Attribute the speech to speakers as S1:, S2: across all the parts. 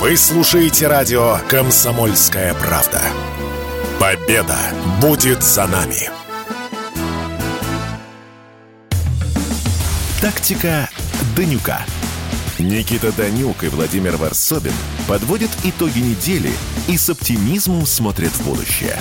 S1: Вы слушаете радио «Комсомольская правда». Победа будет за нами. Тактика Данюка. Никита Данюк и Владимир Варсобин подводят итоги недели и с оптимизмом смотрят в будущее.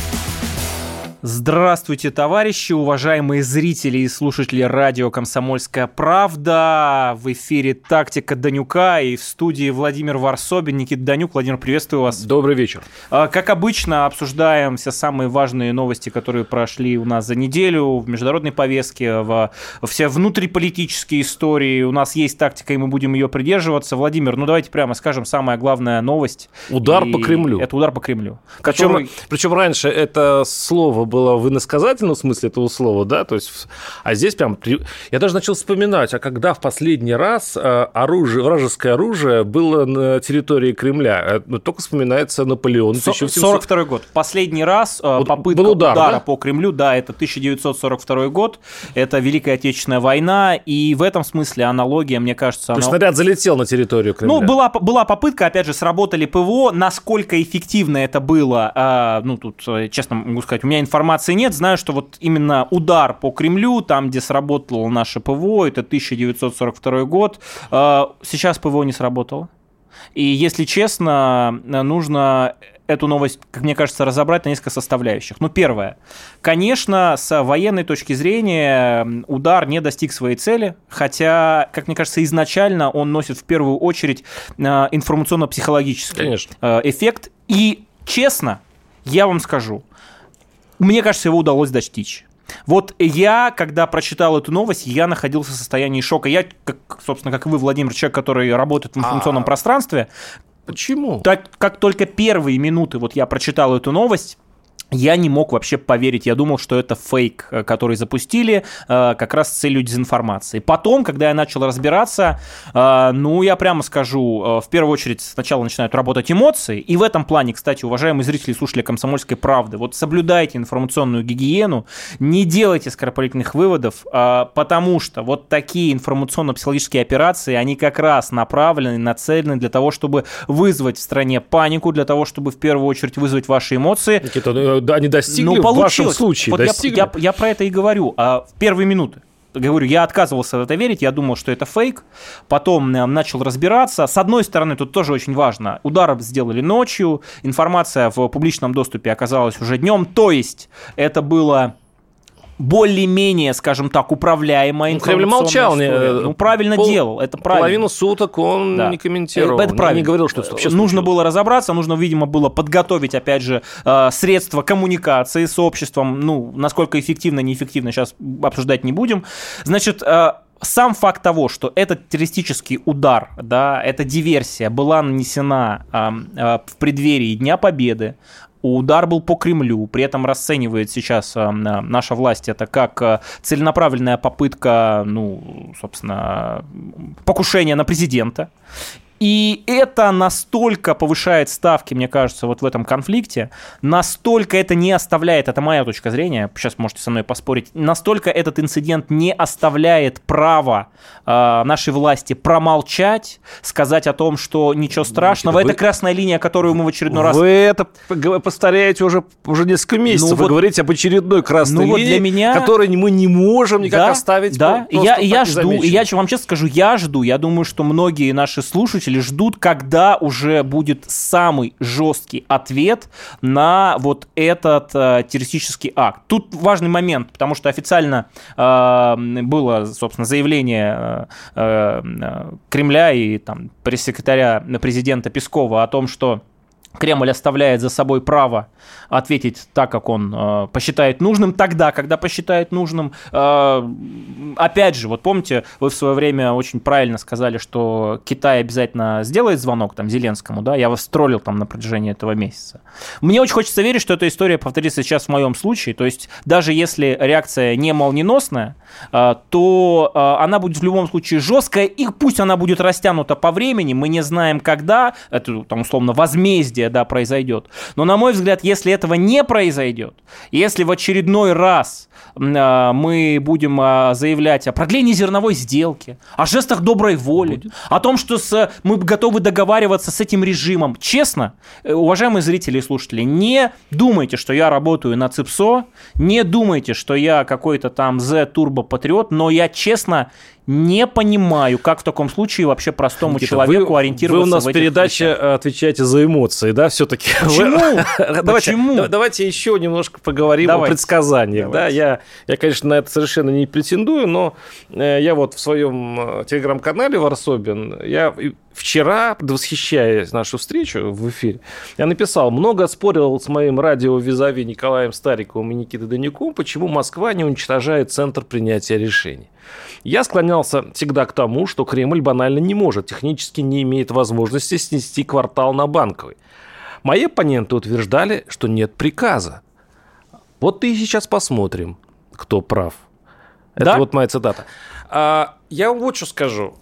S2: Здравствуйте, товарищи, уважаемые зрители и слушатели радио «Комсомольская правда». В эфире «Тактика Данюка» и в студии Владимир Варсобин. Никита Данюк. Владимир, приветствую вас.
S3: Добрый вечер.
S2: А, как обычно, обсуждаем все самые важные новости, которые прошли у нас за неделю в международной повестке, в все внутриполитические истории. У нас есть тактика, и мы будем ее придерживаться. Владимир, ну давайте прямо скажем, самая главная новость.
S3: Удар
S2: И
S3: по Кремлю.
S2: Это удар по Кремлю.
S3: Причем,
S2: который-
S3: причем раньше это слово было в иносказательном смысле этого слова, да, то есть, а здесь прям, я даже начал вспоминать, а когда в последний раз э, оружие, вражеское оружие было на территории Кремля, Э, ну, только вспоминается Наполеон.
S2: Со-
S3: 1700
S2: 42 год. Последний раз э,
S3: Вот
S2: попытка
S3: был удар,
S2: удара
S3: да?
S2: по Кремлю, да, это 1942 год, это Великая Отечественная война, и в этом смысле аналогия, мне кажется,
S3: То есть
S2: она...
S3: снаряд залетел на территорию Кремля.
S2: Ну, была, была попытка, опять же, сработали ПВО. Насколько эффективно это было, ну, тут, честно могу сказать, у меня информации нет. Знаю, что вот именно удар по Кремлю, там, где сработало наше ПВО, это 1942 год. А, Сейчас ПВО не сработало. И, если честно, нужно эту новость, как мне кажется, разобрать на несколько составляющих. Ну, первое. Конечно, с военной точки зрения удар не достиг своей цели, хотя, как мне кажется, изначально он носит в первую очередь э, информационно-психологический
S3: Конечно.
S2: э, эффект. И, честно, я вам скажу, мне кажется, его удалось достичь. Вот я, когда прочитал эту новость, я находился в состоянии шока. Я, как, собственно, как и вы, Владимир, человек, который работает в информационном
S3: А.
S2: пространстве,
S3: Почему?
S2: так как только первые минуты вот я прочитал эту новость, я не мог вообще поверить. Я думал, что это фейк, э, который запустили э, как раз с целью дезинформации. Потом, когда я начал разбираться, э, ну, я прямо скажу, в первую очередь сначала начинают работать эмоции. И в этом плане, кстати, уважаемые зрители и слушатели «Комсомольской правды», вот соблюдайте информационную гигиену, не делайте скоропалительных выводов, потому что вот такие информационно-психологические операции, они как раз направлены, нацелены для того, чтобы вызвать в стране панику, для того, чтобы в первую очередь вызвать ваши эмоции,
S3: Никита, ну, они достигли в вашем случае,
S2: Вот я-
S3: достигли.
S2: Я, я про это и говорю. А в первые минуты. Говорю, я отказывался в это верить, я думал, что это фейк. Потом э, начал разбираться. С одной стороны, тут тоже очень важно. Удар сделали ночью, информация в публичном доступе оказалась уже днем. То есть это было более-менее, скажем так, управляемая
S3: Ну, Кремль молчал, не,
S2: история.
S3: э,
S2: Ну, правильно
S3: пол-
S2: делал, это правильно.
S3: Половину суток он
S2: Да.
S3: не комментировал.
S2: Э, Это
S3: не-
S2: правильно.
S3: Не говорил, что это вообще
S2: Нужно было разобраться, нужно, видимо, было подготовить, опять же, э, средства коммуникации с обществом. Ну, насколько эффективно, неэффективно, сейчас обсуждать не будем. Значит, э, сам факт того, что этот террористический удар, да, эта диверсия была нанесена эм, э, в преддверии Дня Победы, Удар был по Кремлю, при этом расценивает сейчас э, на- наша власть это как э, целенаправленная попытка, ну, собственно, покушения на президента. И это настолько повышает ставки, мне кажется, вот в этом конфликте, настолько это не оставляет, это моя точка зрения, сейчас можете со мной поспорить, настолько этот инцидент не оставляет права э, нашей власти промолчать, сказать о том, что ничего страшного.
S3: вы-
S2: Это красная линия, которую мы в очередной раз
S3: Вы это повторяете уже, уже несколько месяцев.
S2: Ну
S3: Вы
S2: вот-
S3: говорите об очередной красной
S2: ну вот
S3: линии,
S2: для меня-
S3: которой мы не можем никак
S2: да,
S3: оставить
S2: Да, я, я жду, и я вам честно скажу, я жду. Я думаю, что многие наши слушатели ждут, когда уже будет самый жесткий ответ на вот этот э, террористический акт. Тут важный момент, потому что официально э, было, собственно, заявление э, э, Кремля и там пресс-секретаря президента Пескова о том, что Кремль оставляет за собой право ответить так, как он э, посчитает нужным, тогда, когда посчитает нужным. Э, опять же, вот помните, вы в свое время очень правильно сказали, что Китай обязательно сделает звонок там Зеленскому, да, я вас троллил там на протяжении этого месяца. Мне очень хочется верить, что эта история повторится сейчас в моем случае, то есть даже если реакция не молниеносная, э, то э, она будет в любом случае жесткая, и пусть она будет растянута по времени, мы не знаем когда, это там условно возмездие возмездие, да, произойдет. Но, на мой взгляд, если этого не произойдет, если в очередной раз а, мы будем а, заявлять о продлении зерновой сделки, о жестах доброй воли, Будет. о том, что с, мы готовы договариваться с этим режимом. Честно, э, уважаемые зрители и слушатели, не думайте, что я работаю на ЦИПСО, не думайте, что я какой-то там Z-турбо-патриот, но я честно не понимаю, как в таком случае вообще простому Никита, человеку вы, ориентироваться.
S3: Вы у нас в передаче вещах. Э, отвечаете за эмоции, да, все-таки.
S2: Почему?
S3: давайте, Почему? Давайте еще немножко поговорим давайте. о предсказаниях. Да, я, я, конечно, на это совершенно не претендую, но э, я вот в своем э, телеграм-канале Варсобин, я вчера, восхищаясь нашу встречу в эфире, я написал, много спорил с моим радио визави Николаем Стариковым и Никитой Данюком, почему Москва не уничтожает центр принятия решений. Я склонялся всегда к тому, что Кремль банально не может, технически не имеет возможности снести квартал на Банковой. Мои оппоненты утверждали, что нет приказа. Вот и сейчас посмотрим, кто прав. Это да? вот моя цитата. А, я вот что скажу.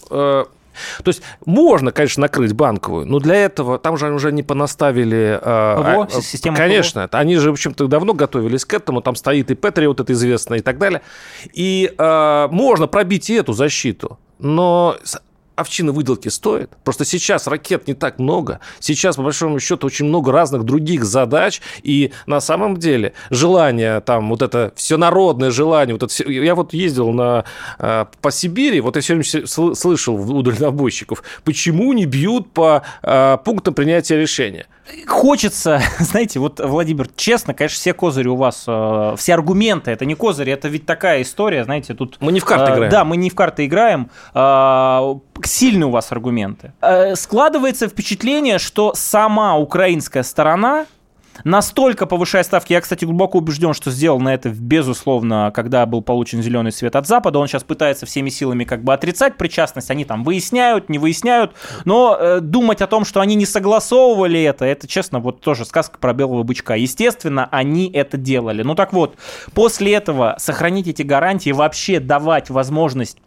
S3: Э, то есть можно, конечно, накрыть банковую, но для этого там же уже не понаставили...
S2: ПВО, а, система
S3: Конечно, ПВО. они же, в общем-то, давно готовились к этому, там стоит и Петри, вот это известное и так далее. И а, можно пробить и эту защиту. Но овчины выделки стоит. Просто сейчас ракет не так много. Сейчас, по большому счету, очень много разных других задач. И на самом деле желание, там, вот это всенародное желание, вот это, я вот ездил на, э, по Сибири, вот я сегодня слышал у дальнобойщиков, почему не бьют по э, пунктам принятия решения
S2: хочется, знаете, вот, Владимир, честно, конечно, все козыри у вас, э, все аргументы, это не козыри, это ведь такая история, знаете, тут...
S3: Мы не в карты э, играем.
S2: Да, мы не в карты играем. Э, сильные у вас аргументы. Э, складывается впечатление, что сама украинская сторона настолько повышая ставки. Я, кстати, глубоко убежден, что сделано это, безусловно, когда был получен зеленый свет от Запада. Он сейчас пытается всеми силами как бы отрицать причастность. Они там выясняют, не выясняют. Но э, думать о том, что они не согласовывали это, это, честно, вот тоже сказка про белого бычка. Естественно, они это делали. Ну так вот, после этого сохранить эти гарантии, вообще давать возможность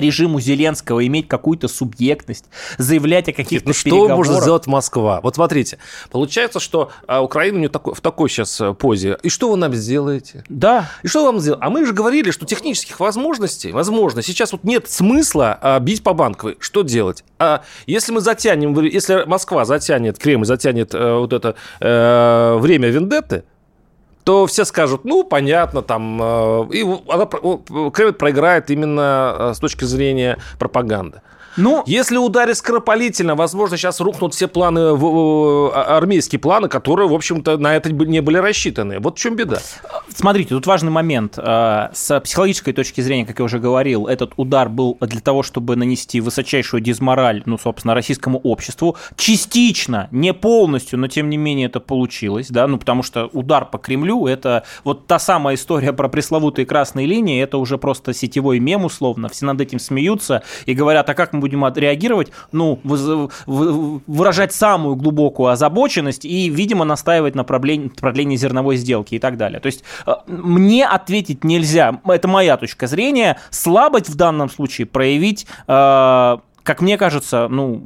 S2: режиму Зеленского иметь какую-то субъектность, заявлять о каких-то
S3: Ну что может сделать Москва? Вот смотрите, получается, что а, Украина не такой, в такой сейчас э, позе. И что вы нам сделаете?
S2: Да.
S3: И что вам сделать? А мы же говорили, что технических возможностей, возможно, сейчас вот нет смысла а, бить по банковой. Что делать? А если мы затянем, если Москва затянет, Кремль затянет а, вот это а, время вендетты, то все скажут, ну, понятно, там, э, и она, Кремль проиграет именно э, с точки зрения пропаганды. Ну, Если ударить скоропалительно, возможно, сейчас рухнут все планы, а, армейские планы, которые, в общем-то, на это не были рассчитаны. Вот в чем беда.
S2: Смотрите, тут важный момент. Э, с психологической точки зрения, как я уже говорил, этот удар был для того, чтобы нанести высочайшую дизмораль, ну, собственно, российскому обществу. Частично, не полностью, но тем не менее это получилось, да, ну, потому что удар по Кремлю, это вот та самая история про пресловутые красные линии, это уже просто сетевой мем, условно, все над этим смеются и говорят, а как мы будем реагировать, ну, выражать самую глубокую озабоченность и, видимо, настаивать на продлении зерновой сделки и так далее. То есть э, мне ответить нельзя, это моя точка зрения, слабость в данном случае проявить э, как мне кажется, ну,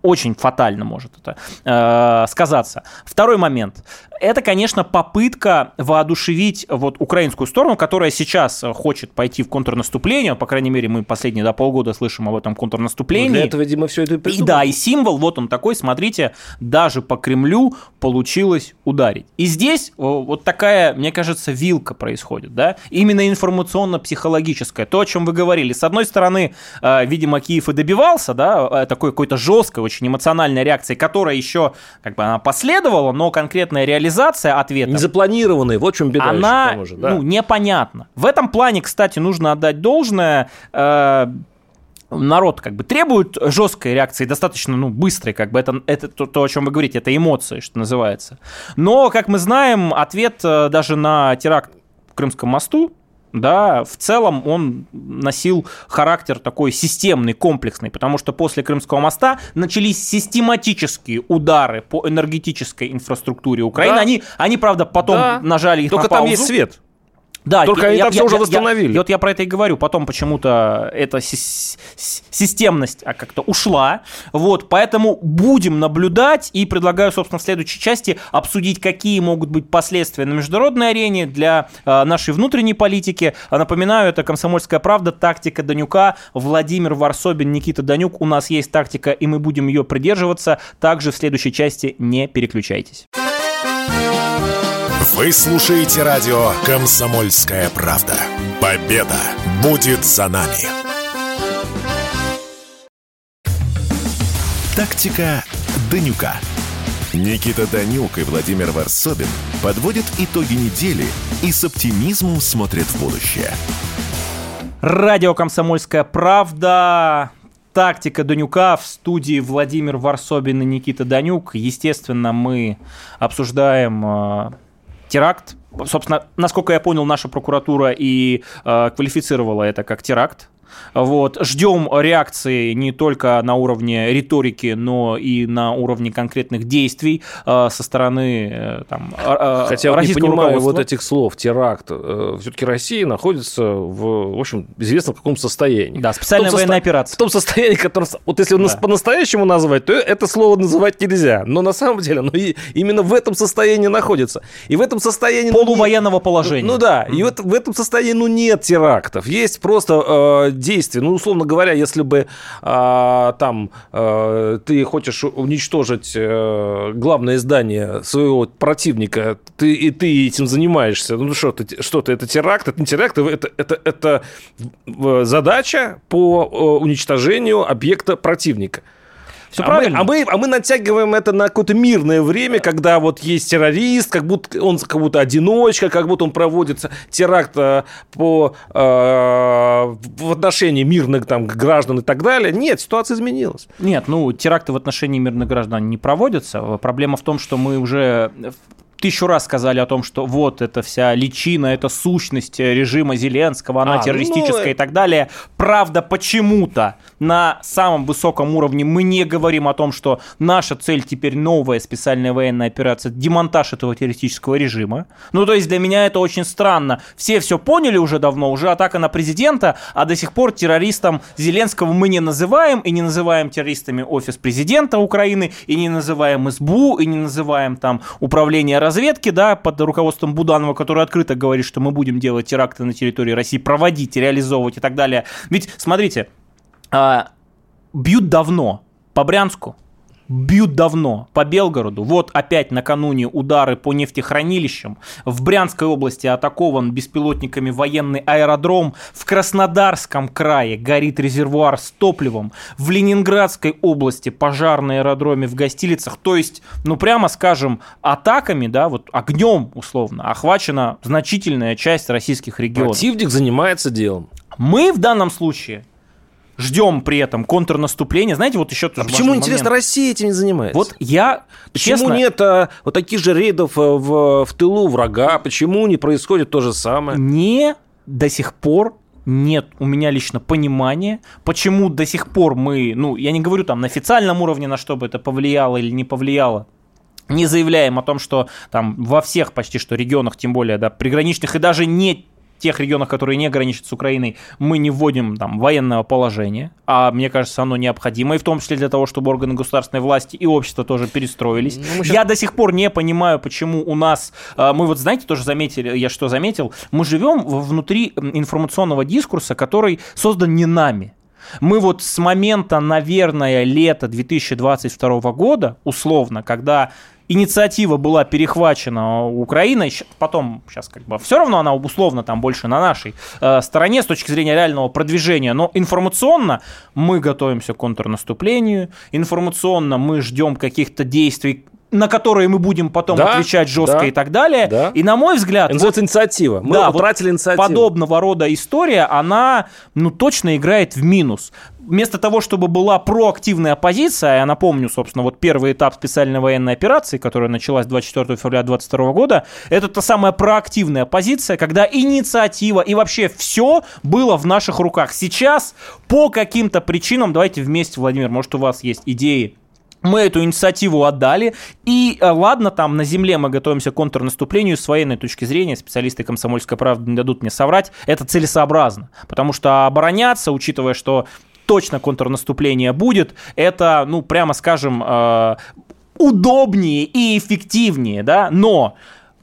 S2: очень фатально может это э, сказаться. Второй момент это, конечно, попытка воодушевить вот украинскую сторону, которая сейчас хочет пойти в контрнаступление, по крайней мере, мы последние да, полгода слышим об этом контрнаступлении. Ну,
S3: для этого, видимо, все это и
S2: И да, и символ, вот он такой, смотрите, даже по Кремлю получилось ударить. И здесь вот такая, мне кажется, вилка происходит, да, именно информационно-психологическая, то, о чем вы говорили. С одной стороны, э, видимо, Киев и добивался, да, э, такой какой-то жесткой, очень эмоциональной реакции, которая еще как бы она последовала, но конкретная реализация реализация ответа...
S3: Незапланированный, вот в чем беда
S2: Она, еще, да. ну, непонятна. В этом плане, кстати, нужно отдать должное... Э, народ как бы требует жесткой реакции, достаточно ну, быстрой, как бы это, это то, то, о чем вы говорите, это эмоции, что называется. Но, как мы знаем, ответ э, даже на теракт в Крымском мосту да, в целом он носил характер такой системный, комплексный, потому что после Крымского моста начались систематические удары по энергетической инфраструктуре Украины. Да. Они, они, правда, потом да. нажали их
S3: Только
S2: на паузу.
S3: там есть свет.
S2: Да,
S3: Только
S2: я,
S3: они
S2: я,
S3: там все
S2: я,
S3: уже
S2: я,
S3: восстановили.
S2: Я, вот я про это и говорю. Потом почему-то эта си- системность а, как-то ушла. Вот, поэтому будем наблюдать и предлагаю, собственно, в следующей части обсудить, какие могут быть последствия на международной арене для э, нашей внутренней политики. А напоминаю, это «Комсомольская правда», тактика Данюка, Владимир Варсобин, Никита Данюк. У нас есть тактика, и мы будем ее придерживаться. Также в следующей части не переключайтесь.
S1: Вы слушаете радио «Комсомольская правда». Победа будет за нами. Тактика Данюка. Никита Данюк и Владимир Варсобин подводят итоги недели и с оптимизмом смотрят в будущее.
S2: Радио «Комсомольская правда». Тактика Данюка в студии Владимир Варсобин и Никита Данюк. Естественно, мы обсуждаем э, теракт. Собственно, насколько я понял, наша прокуратура и э, квалифицировала это как теракт. Вот. Ждем реакции не только на уровне риторики, но и на уровне конкретных действий э, со стороны э, там, э,
S3: Хотя я не понимаю вот этих слов, теракт. Все-таки Россия находится в, в общем, известном каком состоянии.
S2: Да, специальная
S3: В
S2: военная
S3: состо-
S2: операция.
S3: В том состоянии, которое... Вот если
S2: Да.
S3: нас по-настоящему назвать, то это слово называть нельзя. Но на самом деле, ну, и именно в этом состоянии находится. И в этом состоянии... ну,
S2: Полувоенного положения.
S3: Ну да, и вот в этом состоянии, ну, нет терактов. Есть просто э, действия. Ну, условно говоря, если бы э, там э, ты хочешь уничтожить э, главное здание своего противника, ты, и ты этим занимаешься, ну что ты, что ты, это теракт, это не теракт, это, это, это э, задача по э, уничтожению объекта противника.
S2: Все
S3: а
S2: правильно.
S3: Мы, а, мы, а мы натягиваем это на какое-то мирное время, когда вот есть террорист, как будто он как будто одиночка, как будто он проводится теракт э, по, э, в отношении мирных там, граждан и так далее. Нет, ситуация изменилась.
S2: Нет, ну, теракты в отношении мирных граждан не проводятся. Проблема в том, что мы уже тысячу раз сказали о том, что вот это вся личина, это сущность режима Зеленского, она
S3: А, ну,
S2: террористическая
S3: э-
S2: и так далее. Правда, почему-то на самом высоком уровне мы не говорим о том, что наша цель теперь новая специальная военная операция, демонтаж этого террористического режима. Ну, то есть для меня это очень странно. Все все поняли уже давно, уже атака на президента, а до сих пор террористом Зеленского мы не называем, и не называем террористами офис президента Украины, и не называем СБУ, и не называем там управление разведки, да, под руководством Буданова, который открыто говорит, что мы будем делать теракты на территории России, проводить, реализовывать и так далее. Ведь, смотрите, а, бьют давно по Брянску, бьют давно по Белгороду. Вот опять накануне удары по нефтехранилищам. В Брянской области атакован беспилотниками военный аэродром. В Краснодарском крае горит резервуар с топливом. В Ленинградской области пожар на аэродроме в гостилицах. То есть, ну прямо скажем, атаками, да, вот огнем условно, охвачена значительная часть российских регионов.
S3: Противник занимается делом.
S2: Мы в данном случае ждем при этом контрнаступления. Знаете, вот еще
S3: А почему, интересно,
S2: момент.
S3: Россия этим не занимается?
S2: Вот я,
S3: Почему
S2: честно,
S3: нет а, вот таких же рейдов а, в, в тылу врага? Почему не происходит то же самое?
S2: не до сих пор нет у меня лично понимания, почему до сих пор мы, ну, я не говорю там на официальном уровне, на что бы это повлияло или не повлияло, не заявляем о том, что там во всех почти что регионах, тем более, да, приграничных и даже не тех регионах, которые не граничат с Украиной, мы не вводим там военного положения, а мне кажется, оно необходимо, и в том числе для того, чтобы органы государственной власти и общество тоже перестроились.
S3: Ну, щас-
S2: Я до сих пор не понимаю, почему у нас, э, мы вот знаете, тоже заметили, я что заметил, мы живем внутри информационного дискурса, который создан не нами. Мы вот с момента, наверное, лета 2022 года, условно, когда инициатива была перехвачена Украиной, потом сейчас как бы все равно она условно там больше на нашей э, стороне с точки зрения реального продвижения, но информационно мы готовимся к контрнаступлению, информационно мы ждем каких-то действий на которые мы будем потом
S3: Да,
S2: отвечать жестко
S3: да,
S2: и так далее.
S3: да.
S2: И на мой взгляд,
S3: Это называется инициатива. Мы
S2: да, вот
S3: утратили инициативу.
S2: подобного рода история, она, ну, точно играет в минус. Вместо того, чтобы была проактивная оппозиция, я напомню, собственно, вот первый этап специальной военной операции, которая началась 24 февраля 2022 года, это та самая проактивная позиция, когда инициатива и вообще все было в наших руках. Сейчас по каким-то причинам, давайте вместе, Владимир, может, у вас есть идеи, мы эту инициативу отдали, и э, ладно, там на земле мы готовимся к контрнаступлению, с военной точки зрения, специалисты «Комсомольской правды» не дадут мне соврать, это целесообразно, потому что обороняться, учитывая, что точно контрнаступление будет, это, ну, прямо скажем, э, удобнее и эффективнее, да, но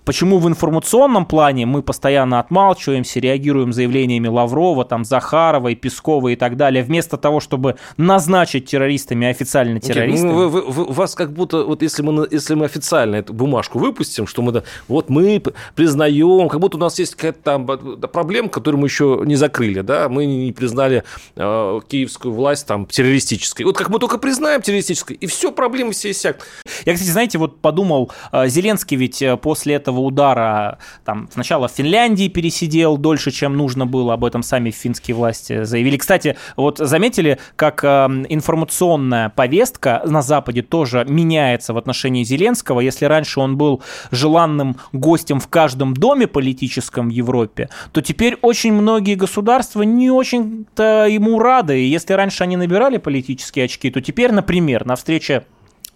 S2: Почему в информационном плане мы постоянно отмалчиваемся, реагируем заявлениями Лаврова, там, Захарова и Пескова и так далее, вместо того, чтобы назначить террористами официально террористами?
S3: Вы, вы, вы, вас как будто, вот если мы, если мы официально эту бумажку выпустим, что мы, вот мы признаем, как будто у нас есть какая-то там проблема, которую мы еще не закрыли, да, мы не признали э, киевскую власть там террористической. Вот как мы только признаем террористической, и все, проблемы все иссякнут.
S2: Я, кстати, знаете, вот подумал, э, Зеленский ведь э, после этого этого удара там сначала в Финляндии пересидел дольше, чем нужно было, об этом сами финские власти заявили. Кстати, вот заметили, как э, информационная повестка на Западе тоже меняется в отношении Зеленского. Если раньше он был желанным гостем в каждом доме политическом в Европе, то теперь очень многие государства не очень-то ему рады. И если раньше они набирали политические очки, то теперь, например, на встрече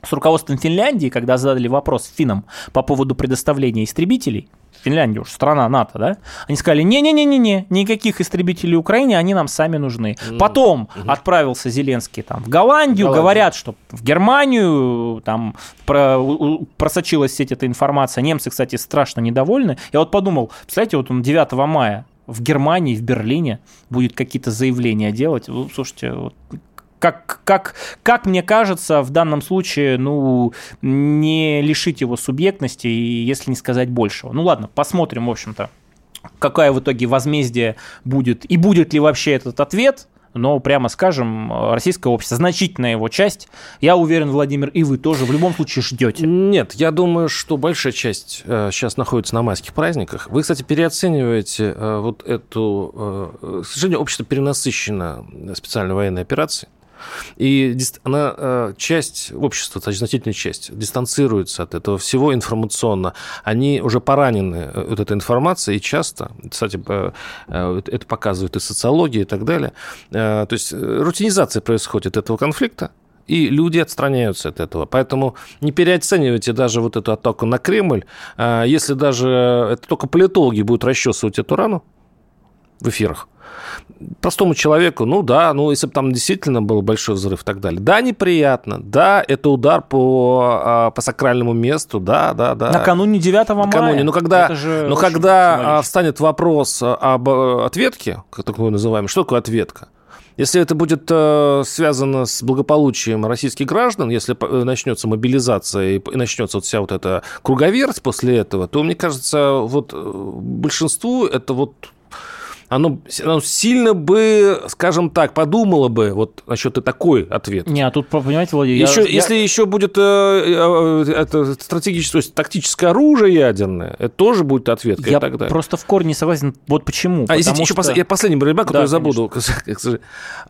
S2: с руководством Финляндии, когда задали вопрос финнам по поводу предоставления истребителей, Финляндия уж страна НАТО, да, они сказали, не-не-не-не-не, никаких истребителей Украине, они нам сами нужны. Mm-hmm. Потом mm-hmm. отправился Зеленский там в Голландию, Голландию. говорят, что в Германию там про, просочилась сеть эта информация, немцы, кстати, страшно недовольны. Я вот подумал, представляете, вот он 9 мая в Германии, в Берлине будет какие-то заявления делать. Слушайте, вот как, как, как мне кажется, в данном случае, ну, не лишить его субъектности, если не сказать большего. Ну ладно, посмотрим, в общем-то, какая в итоге возмездие будет, и будет ли вообще этот ответ, но, прямо скажем, российское общество, значительная его часть, я уверен, Владимир, и вы тоже в любом случае ждете.
S3: Нет, я думаю, что большая часть э, сейчас находится на майских праздниках. Вы, кстати, переоцениваете э, вот эту... Э, к сожалению, общество перенасыщено специальной военной операцией. И она, э, часть общества, значительная часть, дистанцируется от этого всего информационно. Они уже поранены э, вот этой информацией, и часто, кстати, э, это показывает и социология и так далее. То есть рутинизация происходит этого конфликта, и люди отстраняются от этого. Поэтому не переоценивайте даже вот эту атаку на Кремль. Если даже это только политологи будут расчесывать эту рану в эфирах, простому человеку, ну да, ну если бы там действительно был большой взрыв и так далее. Да, неприятно, да, это удар по, а, по сакральному месту, да, да, да.
S2: Накануне 9 мая. Накануне,
S3: но когда, но когда а, встанет вопрос об э, ответке, как такое называем, что такое ответка? Если это будет э, связано с благополучием российских граждан, если э, начнется мобилизация и начнется вот вся вот эта круговерть после этого, то, мне кажется, вот большинству это вот оно, оно сильно бы, скажем так, подумало бы вот насчет такой ответ.
S2: Не, а тут, понимаете, Владимир...
S3: Еще, я, если еще будет э, э, это стратегическое, то есть тактическое оружие ядерное, это тоже будет ответка
S2: я
S3: и так далее.
S2: просто в корне не согласен. Вот почему.
S3: А что... еще пос... я последний ремарк, который да, забуду.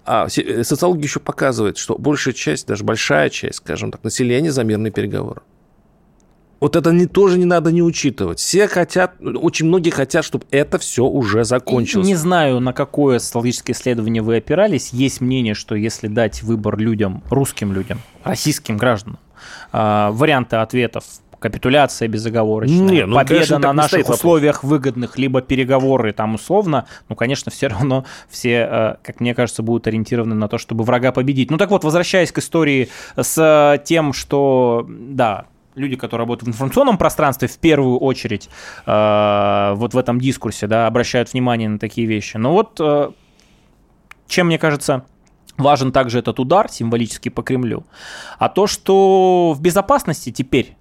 S3: А, социология еще показывает, что большая часть, даже большая часть, скажем так, населения за мирные переговоры. Вот это не, тоже не надо не учитывать. Все хотят, очень многие хотят, чтобы это все уже закончилось.
S2: Не знаю, на какое социологическое исследование вы опирались. Есть мнение, что если дать выбор людям, русским людям, российским гражданам, а, варианты ответов капитуляция безоговорочная, не, ну, победа конечно, на наших условиях вопрос. выгодных, либо переговоры там условно, ну, конечно, все равно все, э, как мне кажется, будут ориентированы на то, чтобы врага победить. Ну так вот, возвращаясь к истории с тем, что, да, люди, которые работают в информационном пространстве, в первую очередь э, вот в этом дискурсе, да, обращают внимание на такие вещи. Но вот э, чем, мне кажется, важен также этот удар символический по Кремлю, а то, что в безопасности теперь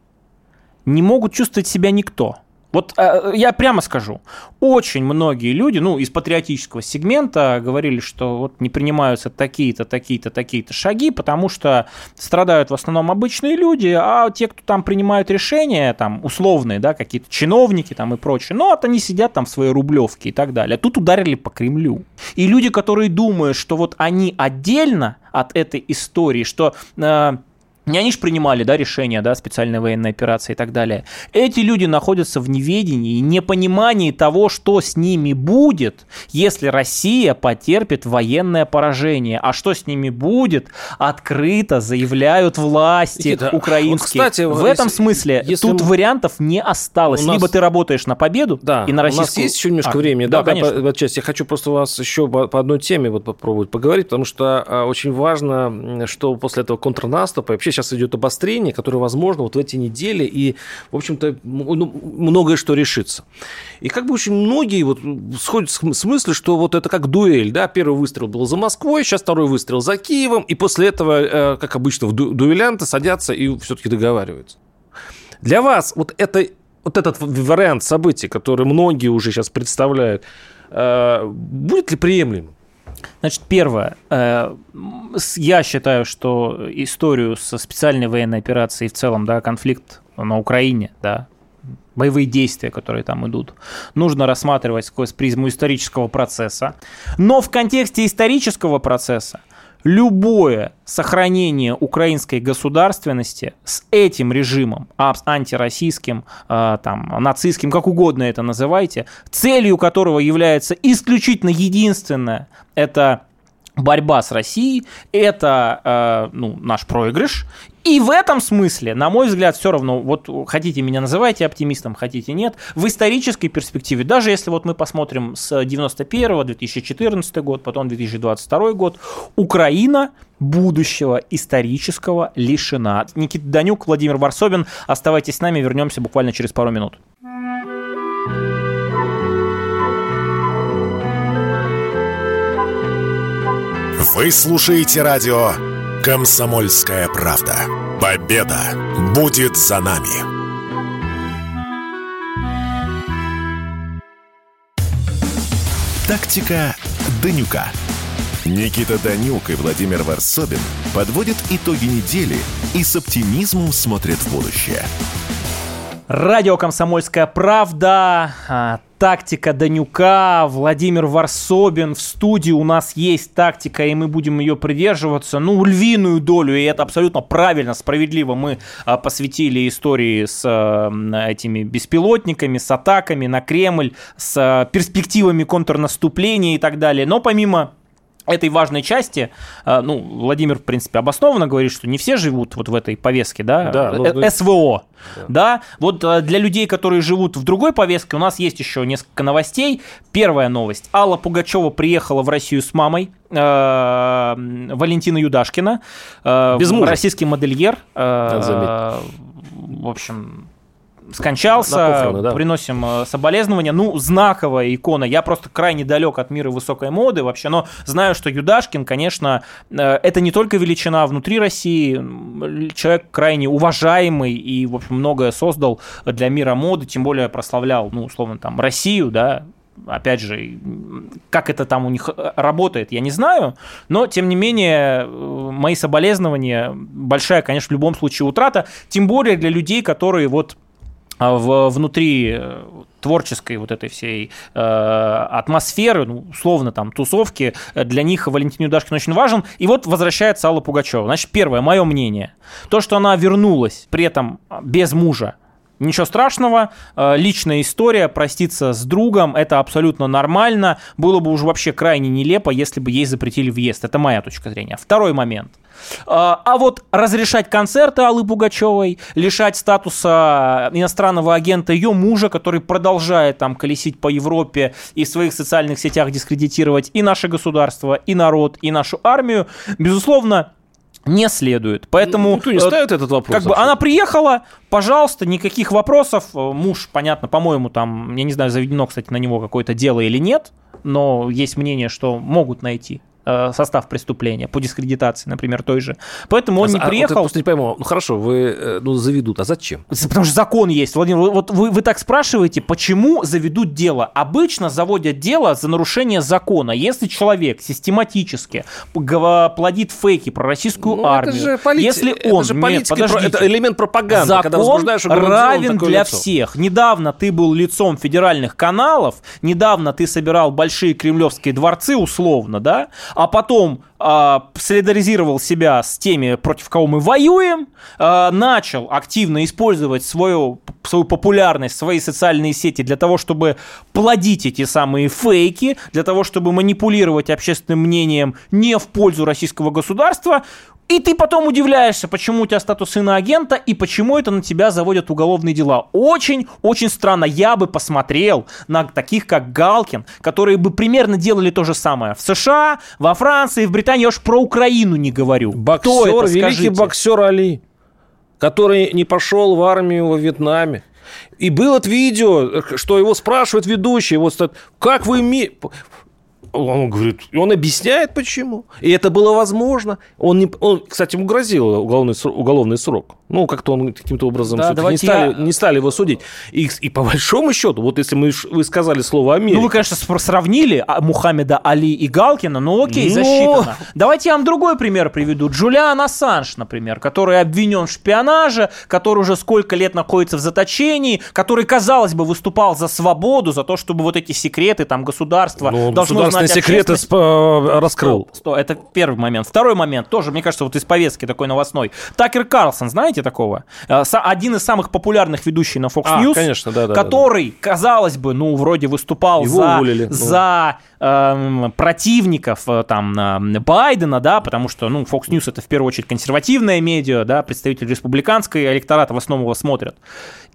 S2: не могут чувствовать себя никто – вот э, я прямо скажу, очень многие люди, ну, из патриотического сегмента говорили, что вот не принимаются такие-то, такие-то, такие-то шаги, потому что страдают в основном обычные люди, а те, кто там принимают решения, там, условные, да, какие-то чиновники там и прочее, ну, вот они сидят там в своей рублевке и так далее. Тут ударили по Кремлю. И люди, которые думают, что вот они отдельно от этой истории, что... Э, не они же принимали, да, решения, да, специальной военной операции и так далее. Эти люди находятся в неведении и непонимании того, что с ними будет, если Россия потерпит военное поражение. А что с ними будет, открыто заявляют власти Никита, украинские. Вот, кстати, в этом если, смысле если тут мы... вариантов не осталось. Нас... Либо ты работаешь на победу
S3: да,
S2: и на
S3: российскую... У нас есть еще немножко а, времени. Да, да конечно. По, по, часть. Я хочу просто у вас еще по, по одной теме вот попробовать поговорить, потому что а, очень важно, что после этого контрнаступа вообще сейчас идет обострение, которое возможно вот в эти недели, и, в общем-то, ну, многое что решится. И как бы очень многие вот сходят с мысли, что вот это как дуэль, да, первый выстрел был за Москвой, сейчас второй выстрел за Киевом, и после этого, э, как обычно, в дуэлянты садятся и все-таки договариваются. Для вас вот это вот этот вариант событий, который многие уже сейчас представляют, э, будет ли приемлемым?
S2: Значит, первое. Э, я считаю, что историю со специальной военной операцией в целом, да, конфликт на Украине, да, боевые действия, которые там идут, нужно рассматривать сквозь призму исторического процесса. Но в контексте исторического процесса любое сохранение украинской государственности с этим режимом, антироссийским, а, там, нацистским, как угодно это называйте, целью которого является исключительно единственное, это борьба с Россией, это э, ну, наш проигрыш. И в этом смысле, на мой взгляд, все равно, вот хотите меня называйте оптимистом, хотите нет, в исторической перспективе, даже если вот мы посмотрим с 91 2014 год, потом 2022 год, Украина будущего исторического лишена. Никита Данюк, Владимир Варсобин, оставайтесь с нами, вернемся буквально через пару минут.
S1: Вы слушаете радио «Комсомольская правда». Победа будет за нами. Тактика Данюка. Никита Данюк и Владимир Варсобин подводят итоги недели и с оптимизмом смотрят в будущее.
S2: Радио «Комсомольская правда», а, тактика Данюка, Владимир Варсобин. В студии у нас есть тактика, и мы будем ее придерживаться. Ну, львиную долю, и это абсолютно правильно, справедливо мы а, посвятили истории с а, этими беспилотниками, с атаками на Кремль, с перспективами контрнаступления и так далее. Но помимо этой важной части, э, ну, Владимир, в принципе, обоснованно говорит, что не все живут вот в этой повестке, да, да ну, э, СВО, да. да, вот э, для людей, которые живут в другой повестке, у нас есть еще несколько новостей. Первая новость. Алла Пугачева приехала в Россию с мамой, Валентина Юдашкина, Без мужа. российский модельер, в общем, скончался, похороны, да. приносим э, соболезнования. Ну, знаковая икона. Я просто крайне далек от мира высокой моды вообще, но знаю, что Юдашкин, конечно, э, это не только величина внутри России, человек крайне уважаемый и, в общем, многое создал для мира моды, тем более прославлял, ну, условно, там, Россию, да, опять же, как это там у них э, работает, я не знаю, но, тем не менее, мои соболезнования, большая, конечно, в любом случае утрата, тем более для людей, которые вот в, внутри э, творческой вот этой всей э, атмосферы, ну, условно там тусовки, э, для них Валентин Юдашкин очень важен. И вот возвращается Алла Пугачева. Значит, первое, мое мнение. То, что она вернулась, при этом без мужа, Ничего страшного, э, личная история, проститься с другом, это абсолютно нормально. Было бы уже вообще крайне нелепо, если бы ей запретили въезд. Это моя точка зрения. Второй момент. А, а вот разрешать концерты Аллы Пугачевой, лишать статуса иностранного агента ее мужа, который продолжает там колесить по Европе и в своих социальных сетях дискредитировать и наше государство, и народ, и нашу армию, безусловно, не следует. Поэтому...
S3: Никто не ставит этот вопрос.
S2: Как бы она приехала, пожалуйста, никаких вопросов. Муж, понятно, по-моему, там, я не знаю, заведено, кстати, на него какое-то дело или нет, но есть мнение, что могут найти. Э, состав преступления по дискредитации, например, той же. Поэтому он а, не а, приехал.
S3: Вот, не пойму, ну хорошо, вы э, ну, заведут, а зачем?
S2: Потому что закон есть. Владимир, вот вы, вы так спрашиваете, почему заведут дело? Обычно заводят дело за нарушение закона. Если человек систематически плодит фейки про российскую ну, армию, это же полит... если он... Это же
S3: политика, нет, подождите, это элемент пропаганды.
S2: Закон когда равен для лицо. всех. Недавно ты был лицом федеральных каналов, недавно ты собирал большие кремлевские дворцы, условно, да, а потом э, солидаризировал себя с теми, против кого мы воюем, э, начал активно использовать свою, свою популярность, свои социальные сети для того, чтобы плодить эти самые фейки, для того, чтобы манипулировать общественным мнением не в пользу российского государства, и ты потом удивляешься, почему у тебя статус иноагента и почему это на тебя заводят уголовные дела. Очень-очень странно. Я бы посмотрел на таких, как Галкин, которые бы примерно делали то же самое. В США, во Франции, в Британии. Я уж про Украину не говорю.
S3: Боксер, Кто это, великий боксер Али, который не пошел в армию во Вьетнаме. И было видео, что его спрашивает ведущий, вот как вы он говорит, и он объясняет, почему. И это было возможно. Он, не, он кстати, ему грозил уголовный, уголовный срок. Ну, как-то он каким-то образом да, не, стали, я... не стали его судить. И, и по большому счету, вот если мы, вы сказали слово Америка...
S2: Ну, вы, конечно, сравнили а, Мухаммеда Али и Галкина, ну окей, Но... засчитано. Давайте я вам другой пример приведу. Джулиан Ассанж, например, который обвинен в шпионаже, который уже сколько лет находится в заточении, который, казалось бы, выступал за свободу, за то, чтобы вот эти секреты там государства
S3: ну, должно секреты э, раскрыл.
S2: Стоп, стоп, это первый момент. Второй момент, тоже, мне кажется, вот из повестки такой новостной. Такер Карлсон, знаете, такого? Э, один из самых популярных ведущих на Fox а, News,
S3: конечно, да, да,
S2: который, да, да. казалось бы, ну, вроде выступал Его за, уволили, ну. за э, противников там Байдена, да, потому что, ну, Fox News это в первую очередь консервативная медиа, да, представители республиканской электората в основном его смотрят.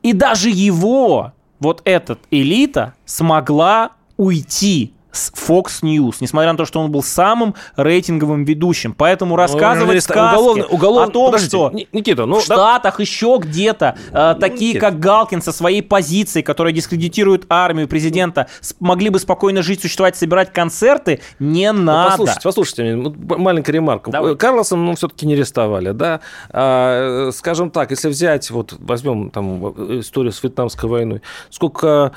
S2: И даже его, вот этот элита, смогла уйти с Fox News, несмотря на то, что он был самым рейтинговым ведущим. Поэтому ну, рассказывать сказки уголовно, уголовно, о том, подождите, что Никита, ну, в Штатах да... еще где-то э, ну, такие, Никита. как Галкин со своей позицией, которая дискредитирует армию президента, могли бы спокойно жить, существовать, собирать концерты, не ну, надо.
S3: Послушайте, послушайте, маленькая ремарка. Давай. Карлоса, ну, все-таки не арестовали, да? А, скажем так, если взять, вот возьмем там историю с Вьетнамской войной, сколько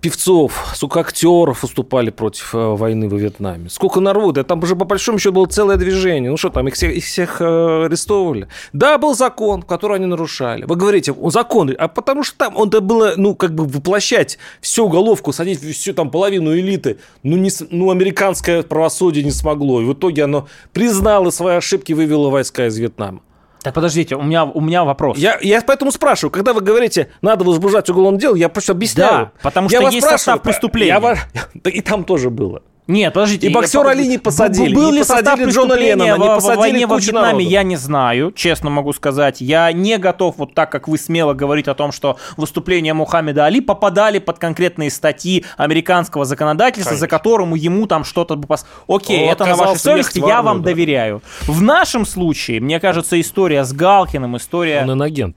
S3: певцов, сколько актеров выступали против э, войны во Вьетнаме, сколько народа, там уже по большому счету было целое движение, ну что там, их всех, их всех э, арестовывали. Да, был закон, который они нарушали. Вы говорите, закон, а потому что там он-то было, ну, как бы воплощать всю уголовку, садить всю там половину элиты, ну, не, ну, американское правосудие не смогло, и в итоге оно признало свои ошибки, вывело войска из Вьетнама.
S2: Так подождите, у меня, у меня вопрос.
S3: Я, я поэтому спрашиваю, когда вы говорите, надо возбуждать уголовное дело, я просто объясняю.
S2: Да, потому что я есть состав преступления.
S3: Я, и там тоже было.
S2: Нет, подождите.
S3: И боксера Али не посадили. Был ли посадили Джона Леннона, не посадили
S2: во войне во Вьетнаме, народу. я не знаю, честно могу сказать. Я не готов вот так, как вы смело говорить о том, что выступления Мухаммеда Али попадали под конкретные статьи американского законодательства, Конечно. за которому ему там что-то бы пос... Окей, это на вашей совести, я вам да. доверяю. В нашем случае, мне кажется, история с Галкиным, история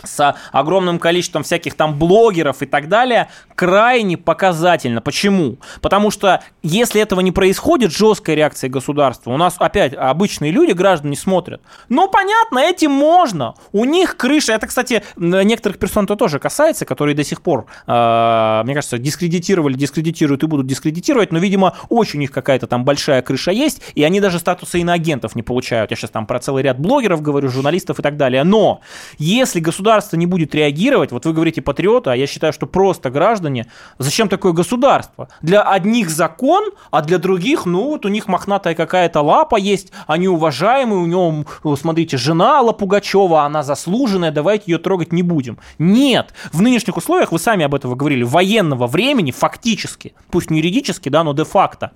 S2: с огромным количеством всяких там блогеров и так далее, крайне показательна. Почему? Потому что если этого не происходит жесткая реакция государства. У нас опять обычные люди, граждане смотрят. Ну, понятно, этим можно. У них крыша. Это, кстати, некоторых персон то тоже касается, которые до сих пор, э, мне кажется, дискредитировали, дискредитируют и будут дискредитировать. Но, видимо, очень у них какая-то там большая крыша есть, и они даже статуса иноагентов не получают. Я сейчас там про целый ряд блогеров говорю, журналистов и так далее. Но если государство не будет реагировать, вот вы говорите патриоты, а я считаю, что просто граждане, зачем такое государство? Для одних закон, а для других других, ну вот у них мохнатая какая-то лапа есть, они уважаемые, у него, смотрите, жена Алла Пугачева, она заслуженная, давайте ее трогать не будем. Нет, в нынешних условиях, вы сами об этом говорили, военного времени фактически, пусть не юридически, да, но де-факто,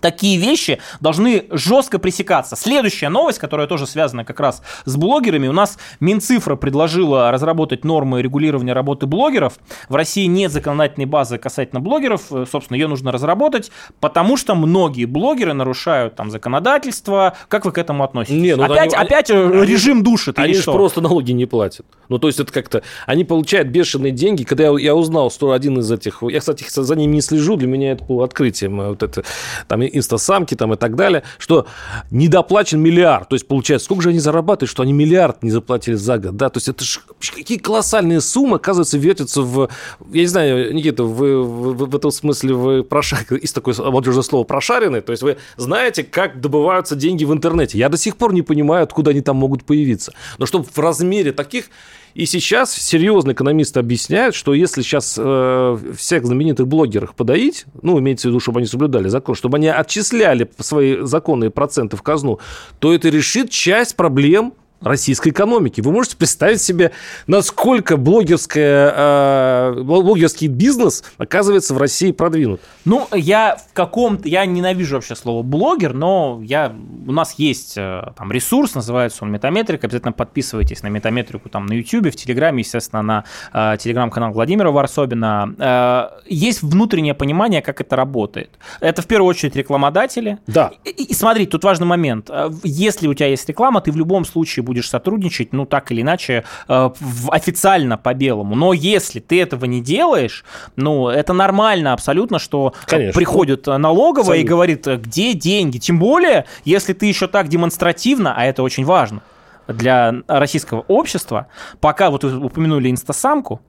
S2: такие вещи должны жестко пресекаться. Следующая новость, которая тоже связана как раз с блогерами. У нас Минцифра предложила разработать нормы регулирования работы блогеров. В России нет законодательной базы касательно блогеров. Э, собственно, ее нужно разработать, потому что многие блогеры нарушают там законодательство. Как вы к этому относитесь? Не, ну, опять, они, опять они, э, режим душит
S3: Они же просто налоги не платят. Ну, то есть это как-то... Они получают бешеные деньги. Когда я, я узнал, что один из этих... Я, кстати, за ними не слежу. Для меня это было открытием. Вот это, там инстасамки там и так далее, что недоплачен миллиард. То есть, получается, сколько же они зарабатывают, что они миллиард не заплатили за год, да? То есть, это ж какие колоссальные суммы, оказывается, вертятся в... Я не знаю, Никита, вы в, в, этом смысле вы проша... есть такое молодежное слово прошаренный, то есть вы знаете, как добываются деньги в интернете. Я до сих пор не понимаю, откуда они там могут появиться. Но чтобы в размере таких и сейчас серьезные экономисты объясняют, что если сейчас э, всех знаменитых блогеров подоить, ну, имеется в виду, чтобы они соблюдали закон, чтобы они отчисляли свои законные проценты в казну, то это решит часть проблем российской экономики. Вы можете представить себе, насколько блогерская, э, блогерский бизнес оказывается в России продвинут?
S2: Ну, я в каком-то... Я ненавижу вообще слово блогер, но я, у нас есть э, там ресурс, называется он Метаметрик. Обязательно подписывайтесь на Метаметрику там на YouTube, в Телеграме, естественно, на э, телеграм-канал Владимира Варсобина. Э, есть внутреннее понимание, как это работает. Это в первую очередь рекламодатели.
S3: Да.
S2: И, и смотри, тут важный момент. Э, если у тебя есть реклама, ты в любом случае будешь сотрудничать, ну, так или иначе, э, официально по белому. Но если ты этого не делаешь, ну, это нормально абсолютно, что Конечно. приходит налоговая абсолютно. и говорит, где деньги. Тем более, если ты еще так демонстративно, а это очень важно для российского общества, пока вот вы упомянули инстасамку,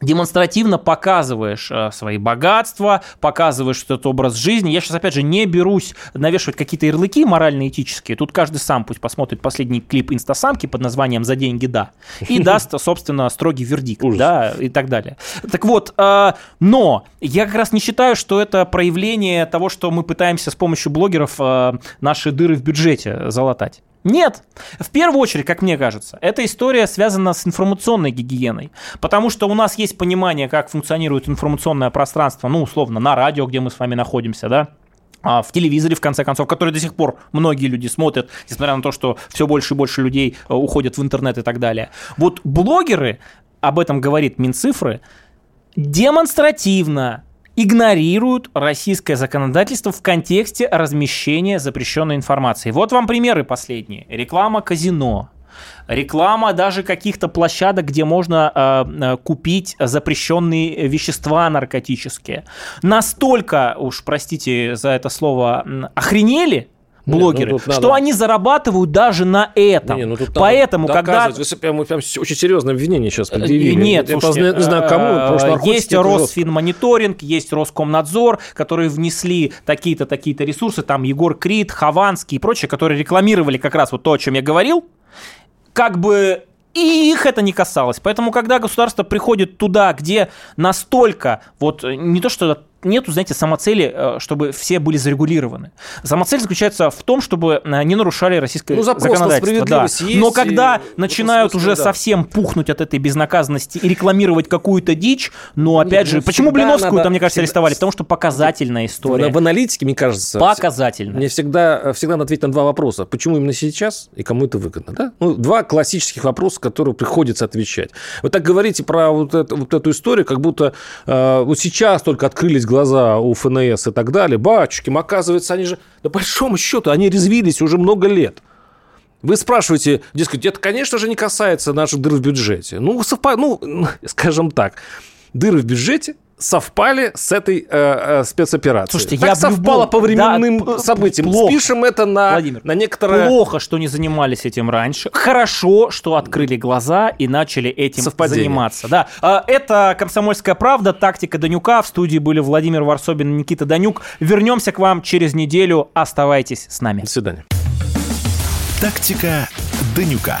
S2: демонстративно показываешь э, свои богатства, показываешь этот образ жизни. Я сейчас, опять же, не берусь навешивать какие-то ярлыки морально-этические. Тут каждый сам пусть посмотрит последний клип инстасамки под названием «За деньги, да» и даст, собственно, строгий вердикт, Ужас. да, и так далее. Так вот, э, но я как раз не считаю, что это проявление того, что мы пытаемся с помощью блогеров э, наши дыры в бюджете залатать. Нет. В первую очередь, как мне кажется, эта история связана с информационной гигиеной. Потому что у нас есть понимание, как функционирует информационное пространство, ну, условно, на радио, где мы с вами находимся, да, а, в телевизоре, в конце концов, который до сих пор многие люди смотрят, несмотря на то, что все больше и больше людей э, уходят в интернет и так далее. Вот блогеры, об этом говорит Минцифры, демонстративно игнорируют российское законодательство в контексте размещения запрещенной информации. Вот вам примеры последние. Реклама казино, реклама даже каких-то площадок, где можно э, купить запрещенные вещества наркотические. Настолько, уж простите за это слово, охренели, блогеры, Нет, ну, что надо... они зарабатывают даже на этом. Не, ну, Поэтому, когда...
S3: Вы прям, прям очень серьезное обвинение сейчас э, предъявили.
S2: Нет, я слушайте, не, не знаю кому, что Есть Росфинмониторинг, есть Роскомнадзор, которые внесли такие-то, такие-то ресурсы, там Егор Крид, Хованский и прочие, которые рекламировали как раз вот то, о чем я говорил, как бы и их это не касалось. Поэтому, когда государство приходит туда, где настолько, вот не то что нету, знаете, самоцели, э, чтобы все были зарегулированы. Самоцель заключается в том, чтобы э, не нарушали российское ну, законодательство. Да. Есть, Но когда начинают уже да. совсем пухнуть от этой безнаказанности и рекламировать какую-то дичь, ну, опять Нет, же, почему Блиновскую надо... там, мне кажется, арестовали? Потому что показательная история.
S3: В, в аналитике, мне кажется...
S2: Показательная.
S3: Мне всегда, всегда надо ответить на два вопроса. Почему именно сейчас и кому это выгодно? Да? Ну, два классических вопроса, которые приходится отвечать. Вы так говорите про вот, это, вот эту историю, как будто э, вот сейчас только открылись глаза у ФНС и так далее, батюшки, оказывается, они же, по большому счету, они резвились уже много лет. Вы спрашиваете, дескать, это, конечно же, не касается наших дыр в бюджете. Ну, совпа... ну скажем так, дыры в бюджете совпали с этой э, э, спецоперацией.
S2: Слушайте, так я совпало любом...
S3: по временным да, событиям. Плохо. Спишем это на, Владимир, на некоторое...
S2: Плохо, что не занимались этим раньше. Хорошо, что открыли глаза и начали этим Совпадение. заниматься. Да. А, это «Комсомольская правда», «Тактика Данюка». В студии были Владимир Варсобин и Никита Данюк. Вернемся к вам через неделю. Оставайтесь с нами.
S3: До свидания.
S1: «Тактика Данюка».